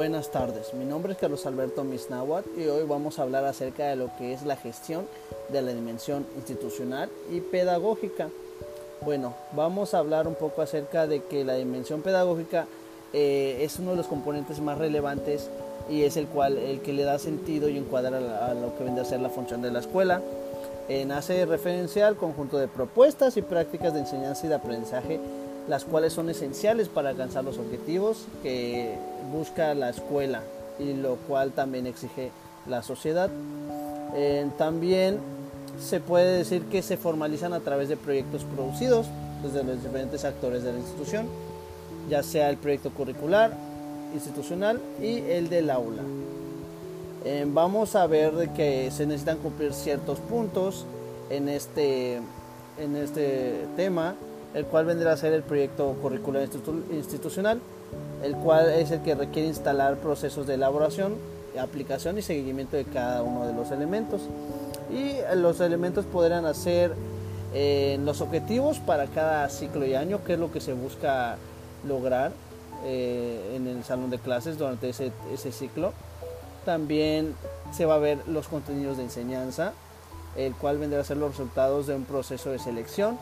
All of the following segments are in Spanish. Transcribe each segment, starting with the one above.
Buenas tardes, mi nombre es Carlos Alberto Misnáhuat y hoy vamos a hablar acerca de lo que es la gestión de la dimensión institucional y pedagógica. Bueno, vamos a hablar un poco acerca de que la dimensión pedagógica eh, es uno de los componentes más relevantes y es el cual el que le da sentido y encuadra a, lo que vendría a ser la función de la escuela. Eh, hace referencia al conjunto de propuestas y prácticas de enseñanza y de aprendizaje las cuales son esenciales para alcanzar los objetivos que busca la escuela y lo cual también exige la sociedad. Eh, también se puede decir que se formalizan a través de proyectos producidos desde los diferentes actores de la institución, ya sea el proyecto curricular, institucional y el del aula. Eh, vamos a ver que se necesitan cumplir ciertos puntos en este, en este tema el cual vendrá a ser el proyecto curricular institucional, el cual es el que requiere instalar procesos de elaboración, aplicación y seguimiento de cada uno de los elementos. Y los elementos podrán hacer eh, los objetivos para cada ciclo y año, que es lo que se busca lograr eh, en el salón de clases durante ese, ese ciclo. También se va a ver los contenidos de enseñanza, el cual vendrá a ser los resultados de un proceso de selección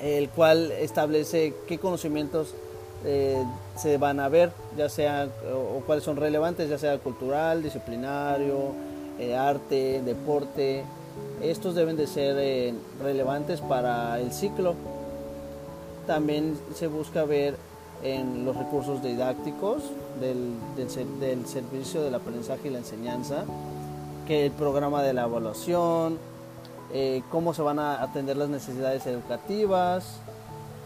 el cual establece qué conocimientos eh, se van a ver, ya sea o, cuáles son relevantes, ya sea cultural, disciplinario, eh, arte, deporte. Estos deben de ser eh, relevantes para el ciclo. También se busca ver en los recursos didácticos del, del servicio del aprendizaje y la enseñanza, que el programa de la evaluación, eh, cómo se van a atender las necesidades educativas,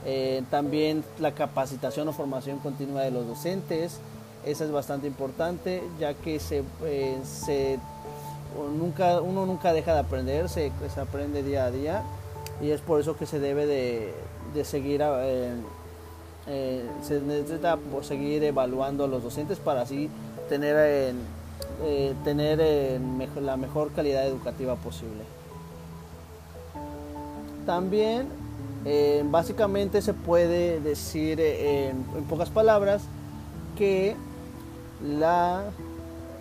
eh, también la capacitación o formación continua de los docentes, esa es bastante importante ya que se, eh, nunca, uno nunca deja de aprender, se, se, aprende día a día y es por eso que se debe de, de seguir, se necesita seguir evaluando a los docentes para así tener, tener la mejor calidad educativa posible. También eh, básicamente se puede decir eh, en, pocas palabras que la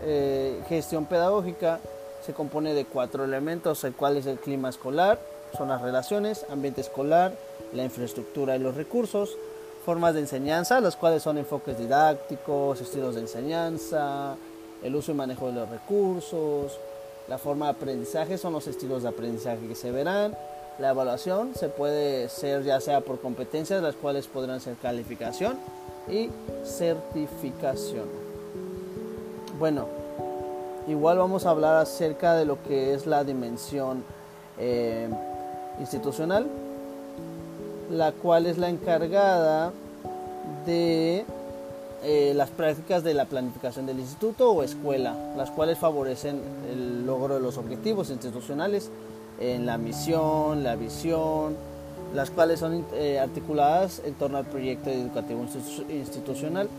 eh, gestión pedagógica se compone de cuatro elementos, el cual es el clima escolar, son las relaciones, ambiente escolar, la infraestructura y los recursos, formas de enseñanza, las cuales son enfoques didácticos, estilos de enseñanza, el uso y manejo de los recursos, la forma de aprendizaje son los estilos de aprendizaje que se verán, la evaluación se puede ser ya sea por competencias, las cuales podrán ser calificación y certificación. Bueno, igual vamos a hablar acerca de lo que es la dimensión eh, institucional, la cual es la encargada de eh, las prácticas de la planificación del instituto o escuela, las cuales favorecen el logro de los objetivos institucionales en la misión, la visión, las cuales son eh, articuladas en torno al proyecto educativo institucional.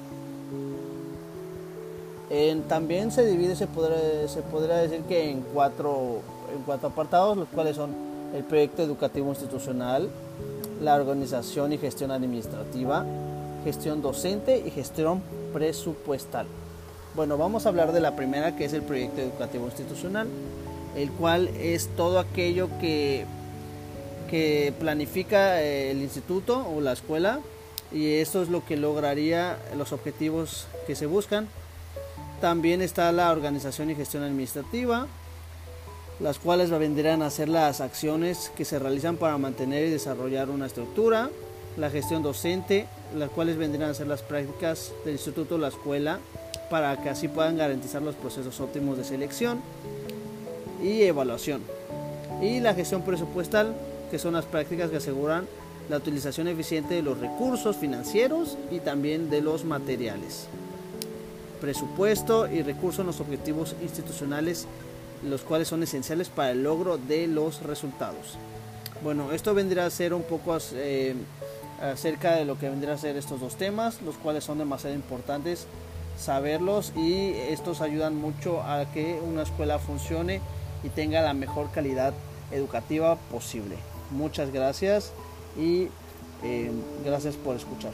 también se divide, se podría, se podría decir que en cuatro, en cuatro apartados, los cuales son el proyecto educativo institucional, la organización y gestión administrativa, gestión docente y gestión presupuestal. Bueno, vamos a hablar de la primera que es el proyecto educativo institucional el cual es todo aquello que, que planifica eh, el instituto o la escuela y esto es lo que lograría los objetivos que se buscan. También está la organización y gestión administrativa, las cuales vendrán a ser las acciones que se realizan para mantener y desarrollar una estructura, la gestión docente, las cuales vendrán a ser las prácticas del instituto o la escuela para que así puedan garantizar los procesos óptimos de selección y evaluación. Y la gestión presupuestal, que son las prácticas que aseguran la utilización eficiente de los recursos financieros y también de los materiales. Presupuesto y recursos en los objetivos institucionales, los cuales son esenciales para el logro de los resultados. Bueno, esto vendría a ser un poco eh, acerca de lo que vendría a ser estos dos temas, los cuales son demasiado importantes saberlos y estos ayudan mucho a que una escuela funcione y tenga la mejor calidad educativa posible. Muchas gracias y eh, gracias por escuchar.